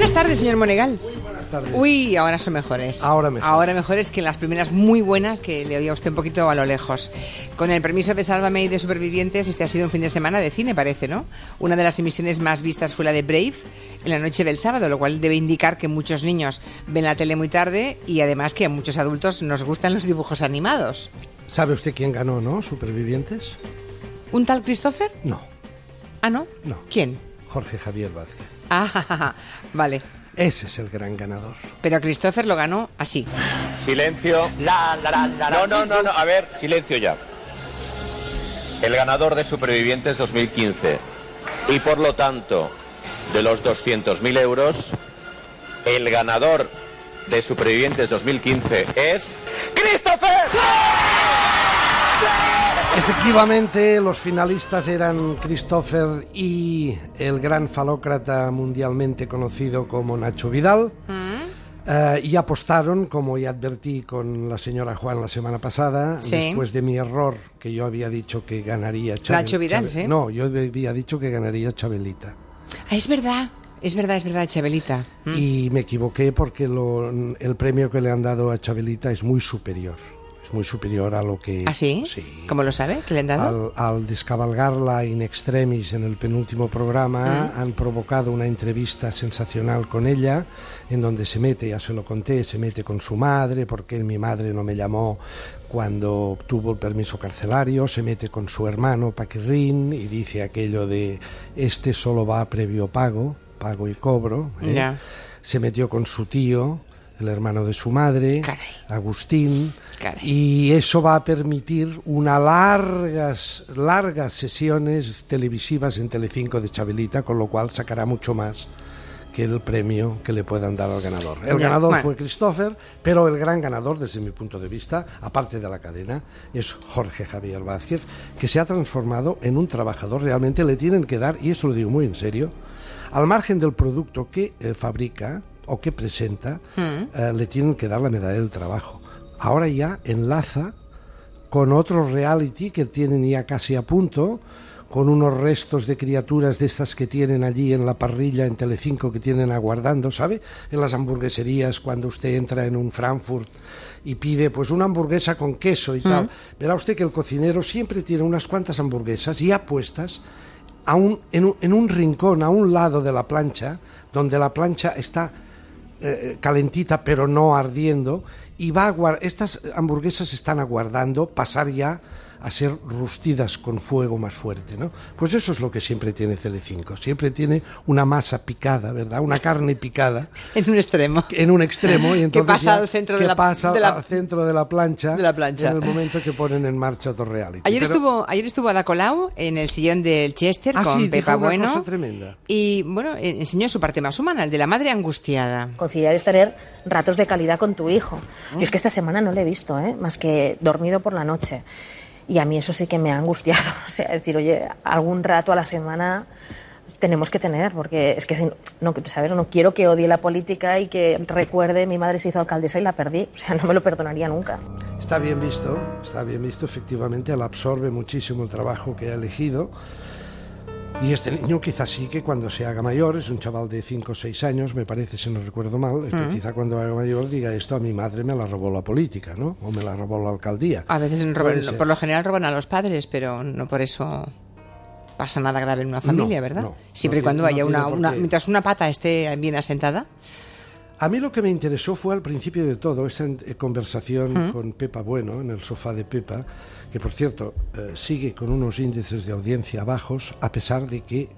Buenas tardes, señor Monegal. Buenas tardes. Uy, ahora son mejores. Ahora mejor. Ahora mejores que las primeras muy buenas que le oía usted un poquito a lo lejos. Con el permiso de Sálvame y de Supervivientes, este ha sido un fin de semana de cine, parece, ¿no? Una de las emisiones más vistas fue la de Brave en la noche del sábado, lo cual debe indicar que muchos niños ven la tele muy tarde y además que a muchos adultos nos gustan los dibujos animados. ¿Sabe usted quién ganó, no? Supervivientes. ¿Un tal Christopher? No, Ah, ¿no? No. ¿Quién? Jorge Javier Vázquez. Ah, vale. Ese es el gran ganador. Pero Christopher lo ganó así. Silencio. No, no, no, no. A ver, silencio ya. El ganador de Supervivientes 2015 y por lo tanto de los 200.000 euros, el ganador de Supervivientes 2015 es Christopher. Efectivamente, los finalistas eran Christopher y el gran falócrata mundialmente conocido como Nacho Vidal. Eh, y apostaron, como ya advertí con la señora Juan la semana pasada, Sí. después de mi error, que yo había dicho que ganaría Chabel- Nacho Vidal, Chabel- sí. No, yo había dicho que ganaría Chabelita. Ah, es verdad. Es verdad, es verdad, Chabelita. Mm. Y me equivoqué porque lo- el premio que le han dado a Chabelita es muy superior. Es muy superior a lo que... ¿Ah, sí? Sí. ¿Cómo lo sabe? ¿Que le han dado? Al, al descabalgarla in extremis en el penúltimo programa, Mm. han provocado una entrevista sensacional con ella, en donde se mete, ya se lo conté, se mete con su madre, porque mi madre no me llamó cuando obtuvo el permiso carcelario, se mete con su hermano Paquirrín y dice aquello de este solo va previo pago, pago y cobro. ¿eh? Ya. Se metió con su tío, el hermano de su madre, Caray. Agustín, Caray. y eso va a permitir unas largas, largas sesiones televisivas en Telecinco de Chabelita, con lo cual sacará mucho más que el premio que le puedan dar al ganador. El Ya, ganador bueno. fue Christopher, pero el gran ganador, desde mi punto de vista, aparte de la cadena, es Jorge Javier Vázquez, que se ha transformado en un trabajador. Realmente le tienen que dar, y eso lo digo muy en serio, al margen del producto que eh, fabrica o que presenta, eh, le tienen que dar la medalla del trabajo. Ahora ya enlaza con otro reality que tienen ya casi a punto, con unos restos de criaturas de estas que tienen allí en la parrilla en Telecinco que tienen aguardando, ¿sabe? En las hamburgueserías cuando usted entra en un Frankfurt y pide pues una hamburguesa con queso y tal. Verá usted que el cocinero siempre tiene unas cuantas hamburguesas ya puestas a un- en, un, en un rincón, a un lado de la plancha, donde la plancha está eh, calentita pero no ardiendo y va a estas hamburguesas están aguardando pasar ya a ser rustidas con fuego más fuerte, ¿no? Pues eso es lo que siempre tiene Telecinco, siempre tiene una masa picada, ¿verdad? Una carne picada En un extremo. en un extremo y entonces pasa ya- al centro que de la- pasa de la- al centro de la plancha de la plancha. en el momento que ponen en marcha otro reality. Ayer Pero- estuvo, ayer estuvo Ada Colau en el sillón del Chester Ah, con sí, dijo Pepa una Bueno. cosa tremenda. Y bueno, eh, enseñó su parte más humana, el de la madre angustiada. Conciliar es tener ratos de calidad con tu hijo. Yo es que esta semana no le he visto, ¿eh? más que dormido por la noche. Y a mí eso sí que me ha angustiado. O sea, decir, oye, algún rato a la semana tenemos que tener, porque es que no, ¿sabes? no quiero que odie la política y que recuerde mi madre se hizo alcaldesa y la perdí. O sea, no me lo perdonaría nunca. Está bien visto, está bien visto, efectivamente, él absorbe muchísimo el trabajo que ha elegido. Y este niño quizás sí que cuando se haga mayor, es un chaval de 5 o 6 años, me parece, si no recuerdo mal, Mm. que quizá cuando haga mayor diga esto a mi madre me la robó la política, ¿no? O me la robó la alcaldía. A veces roban- por lo general roban a los padres, pero no por eso pasa nada grave en una familia, No, ¿verdad? no, Siempre y cuando haya una, una- mientras una pata esté bien asentada. A mí lo que me interesó fue al principio de todo esa eh, conversación con Pepa Bueno en el sofá de Pepa, que por cierto eh, sigue con unos índices de audiencia bajos a pesar de que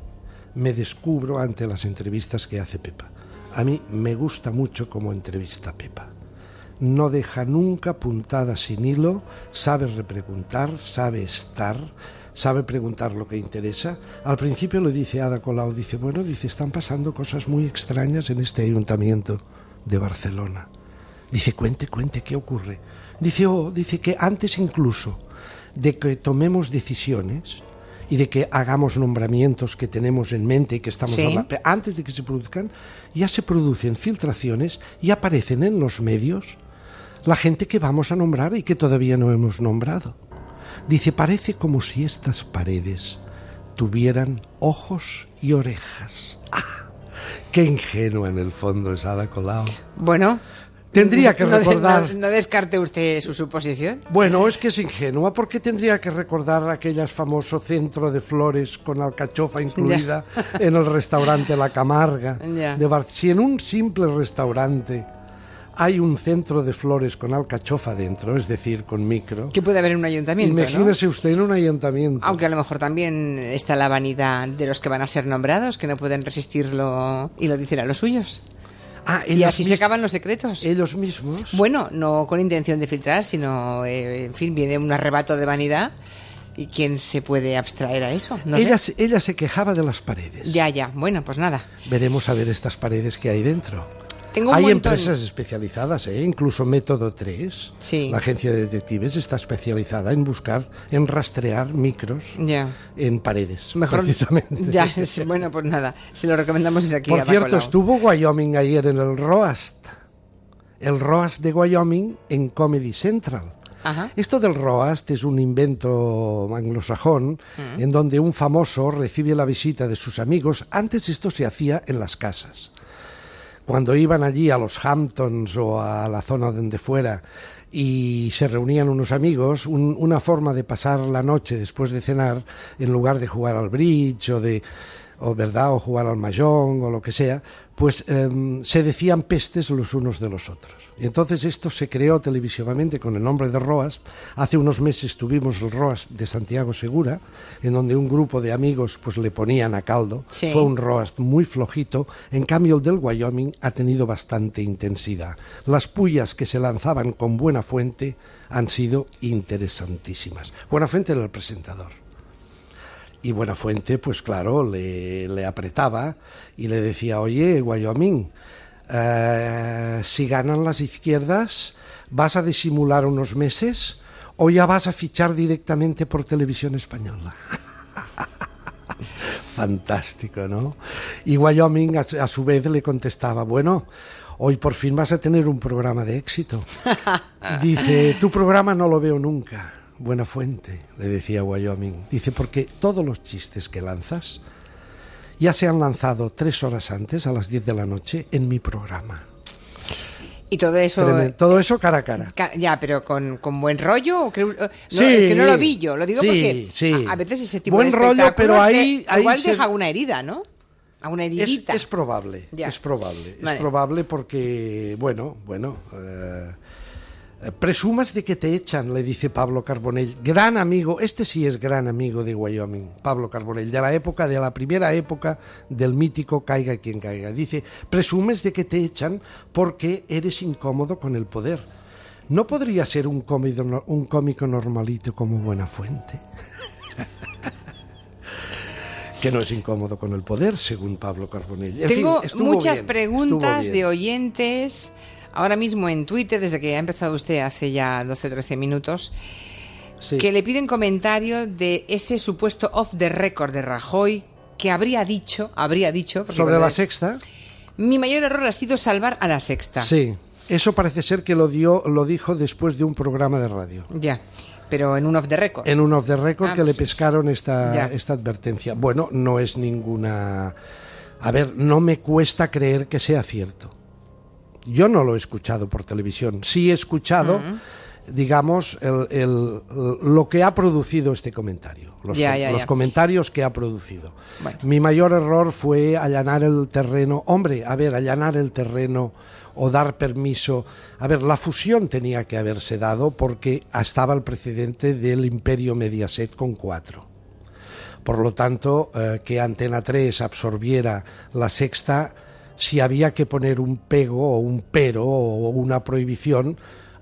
me descubro ante las entrevistas que hace Pepa. A mí me gusta mucho cómo entrevista Pepa. No deja nunca puntada sin hilo, sabe repreguntar, sabe estar, sabe preguntar lo que interesa. Al principio le dice Ada Colau, dice, bueno, dice, están pasando cosas muy extrañas en este ayuntamiento de Barcelona. Dice, cuente, cuente, ¿qué ocurre? Dice, oh, dice que antes incluso de que tomemos decisiones y de que hagamos nombramientos que tenemos en mente y que estamos Sí. hablando, antes de que se produzcan, ya se producen filtraciones y aparecen en los medios la gente que vamos a nombrar y que todavía no hemos nombrado. Dice, parece como si estas paredes tuvieran ojos y orejas. ¡Ah! Qué ingenua en el fondo es Ada Colau. Bueno. Tendría que recordar... No, no descarte usted su suposición. Bueno, es que es ingenua porque tendría que recordar aquellas famoso centro de flores con alcachofa incluida en el restaurante La Camarga. Ya. de Bar- Si en un simple restaurante hay un centro de flores con alcachofa dentro, es decir, con micro, ¿Qué puede haber en un ayuntamiento? ¿no? imagínese usted en un ayuntamiento. Aunque a lo mejor también está la vanidad de los que van a ser nombrados, que no pueden resistirlo y lo dicen a los suyos. Ah, Y así se acaban los secretos. Ellos mismos. Bueno, no con intención de filtrar, sino, eh, en fin, viene un arrebato de vanidad. ¿Y quién se puede abstraer a eso? No ella se quejaba de las paredes. Ya, ya. Bueno, pues nada. Veremos a ver estas paredes que hay dentro. Tengo un hay montón. empresas especializadas, ¿eh? incluso Método 3, Sí. la agencia de detectives, está especializada en buscar, en rastrear micros Ya. en paredes, Mejor. precisamente. Ya, bueno, pues nada. Se lo recomendamos desde aquí. Por a cierto, estuvo Wyoming ayer en el Roast, el Roast de Wyoming en Comedy Central. Ajá. Esto del Roast es un invento anglosajón Mm. en donde un famoso recibe la visita de sus amigos. Antes esto se hacía en las casas. Cuando iban allí a los Hamptons o a la zona donde fuera y se reunían unos amigos, un- una forma de pasar la noche después de cenar, en lugar de jugar al bridge o de o verdad o jugar al mahjong o lo que sea, pues em, se decían pestes los unos de los otros. Y entonces esto se creó televisivamente con el nombre de Roast. Hace unos meses tuvimos el Roast de Santiago Segura, en donde un grupo de amigos pues le ponían a caldo. Sí. Fue un roast muy flojito, en cambio el del Wyoming ha tenido bastante intensidad. Las pullas que se lanzaban con Buena Fuente han sido interesantísimas. Buena Fuente era el presentador. Y Buena Fuente, pues claro, le, le apretaba y le decía, oye, Wyoming, eh, si ganan las izquierdas, ¿vas a disimular unos meses o ya vas a fichar directamente por televisión española? Fantástico, ¿no? Y Wyoming a su vez le contestaba, bueno, hoy por fin vas a tener un programa de éxito. Dice, tu programa no lo veo nunca. Buena fuente, le decía Wyoming. Dice, porque todos los chistes que lanzas ya se han lanzado tres horas antes, a las 10 de la noche, en mi programa. Y todo eso. Tremendo. Todo eso cara a cara. Ca- Ya, pero con, con buen rollo. o que- no, Sí, es que no lo vi yo. Lo digo sí, porque sí. a, a veces ese tipo Buen de rollo, pero ahí- ahí igual se- deja una herida, ¿no? A una Es, heridita. es probable, Ya. es probable, Vale. es probable porque, bueno, bueno, eh, presumas de que te echan, le dice Pablo Carbonell, gran amigo, este sí es gran amigo de Wyoming, Pablo Carbonell, de la época, de la primera época del mítico Caiga quien caiga. Dice, presumes de que te echan porque eres incómodo con el poder. ¿No podría ser un cómico, un cómico normalito como Buena Fuente? que no es incómodo con el poder, según Pablo Carbonell. En Tengo fin, muchas bien, preguntas de oyentes ahora mismo en Twitter, desde que ha empezado usted hace ya 12 o 13 minutos, Sí. que le piden comentario de ese supuesto off the record de Rajoy que habría dicho, habría dicho, Sobre la sexta, mi mayor error ha sido salvar a la sexta. sí. Eso parece ser que lo dio, lo dijo después de un programa de radio. Ya, pero en un off the record. En un off the record Ah, que le pues, pescaron esta, ya. esta advertencia. Bueno, no es ninguna. A ver, no me cuesta creer que sea cierto. Yo no lo he escuchado por televisión. Sí he escuchado, digamos, el- el- lo que ha producido este comentario. Los, Ya, com- ya, los ya. comentarios que ha producido. Bueno. Mi mayor error fue allanar el terreno. Hombre, a ver, allanar el terreno o dar permiso. A ver, la fusión tenía que haberse dado porque estaba el precedente del imperio Mediaset con cuatro. Por lo tanto, eh, que Antena 3 absorbiera la sexta, si había que poner un pego o un pero o una prohibición,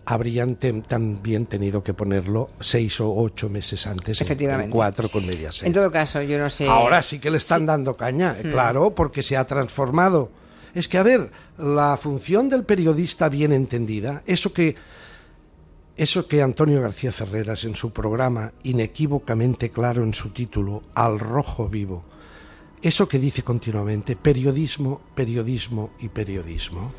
habrían también tenido que ponerlo seis o ocho meses antes en- Efectivamente. en cuatro con Mediaset. En todo caso, yo no sé. Ahora sí que le están dando caña, eh, claro, porque se ha transformado. Es que, a ver, la función del periodista bien entendida, eso que, eso que Antonio García Ferreras en su programa, inequívocamente claro en su título, Al Rojo Vivo, eso que dice continuamente, periodismo, periodismo y periodismo.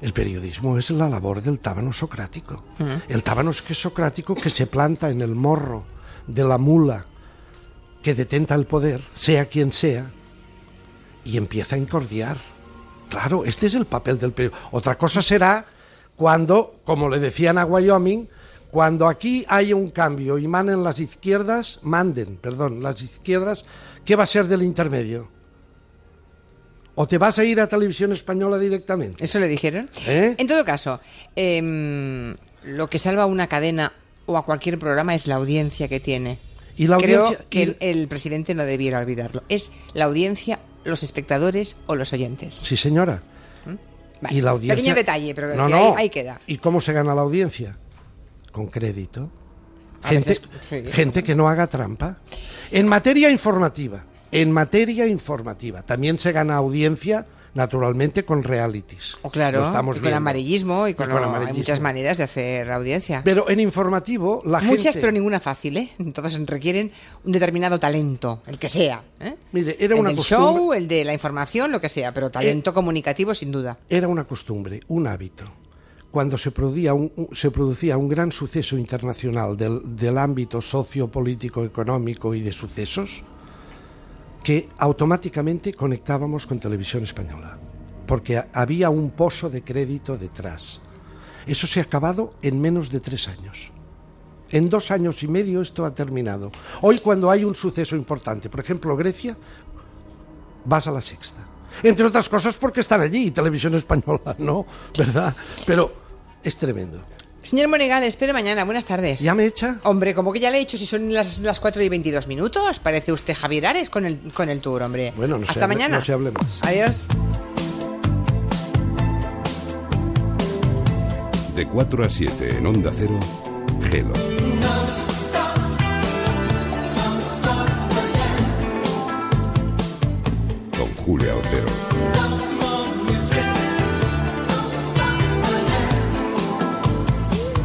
El periodismo es la labor del tábano socrático. El tábano que socrático que se planta en el morro de la mula que detenta el poder, sea quien sea, y empieza a incordiar Claro, este es el papel del periodista. Otra cosa será cuando, como le decían a Wyoming, cuando aquí hay un cambio y manden las izquierdas, manden, perdón, las izquierdas, ¿qué va a ser del intermedio? ¿O te vas a ir a televisión española directamente? ¿Eso le dijeron? ¿Eh? En todo caso, em, lo que salva a una cadena o a cualquier programa es la audiencia que tiene. Y la Creo audiencia- que el, el presidente no debiera olvidarlo. Es la audiencia, los espectadores o los oyentes. Sí, señora. Vale, Y la audiencia... Pequeño detalle, pero No, que no. Ahí, ahí queda. ¿Y cómo se gana la audiencia? Con crédito. A Gente, gente que no haga trampa. En materia informativa, en materia informativa, también se gana audiencia, naturalmente, con realities. O claro, Lo estamos y con amarillismo y con, Y con lo- hay amarillismo. muchas maneras de hacer audiencia. Pero en informativo, la Muchas, gente... pero ninguna fácil, ¿eh? Todas requieren un determinado talento, el que sea. ¿eh? Mire, era el una del costumbre- show, el de la información, lo que sea, pero talento comunicativo sin duda. era una costumbre, un hábito. Cuando se producía un, se producía un gran suceso internacional del, del ámbito sociopolítico, económico y de sucesos, que automáticamente conectábamos con televisión española, porque ha- había un pozo de crédito detrás. Eso se ha acabado en menos de tres años. En dos años y medio esto ha terminado. Hoy cuando hay un suceso importante, por ejemplo Grecia, vas a la sexta. Entre otras cosas porque están allí televisión española, ¿no? ¿Verdad? Pero es tremendo. Señor Monegal, espere mañana. Buenas tardes. ¿Ya me echa? Hombre, como que ya le he dicho si son las, las 4 y 22 minutos. Parece usted Javier Ares con el, con el tour, hombre. Bueno, no se Hasta hable- mañana. no se hable más. Adiós. De 4 a 7 en Onda Cero, Gelo. Con Julia Otero.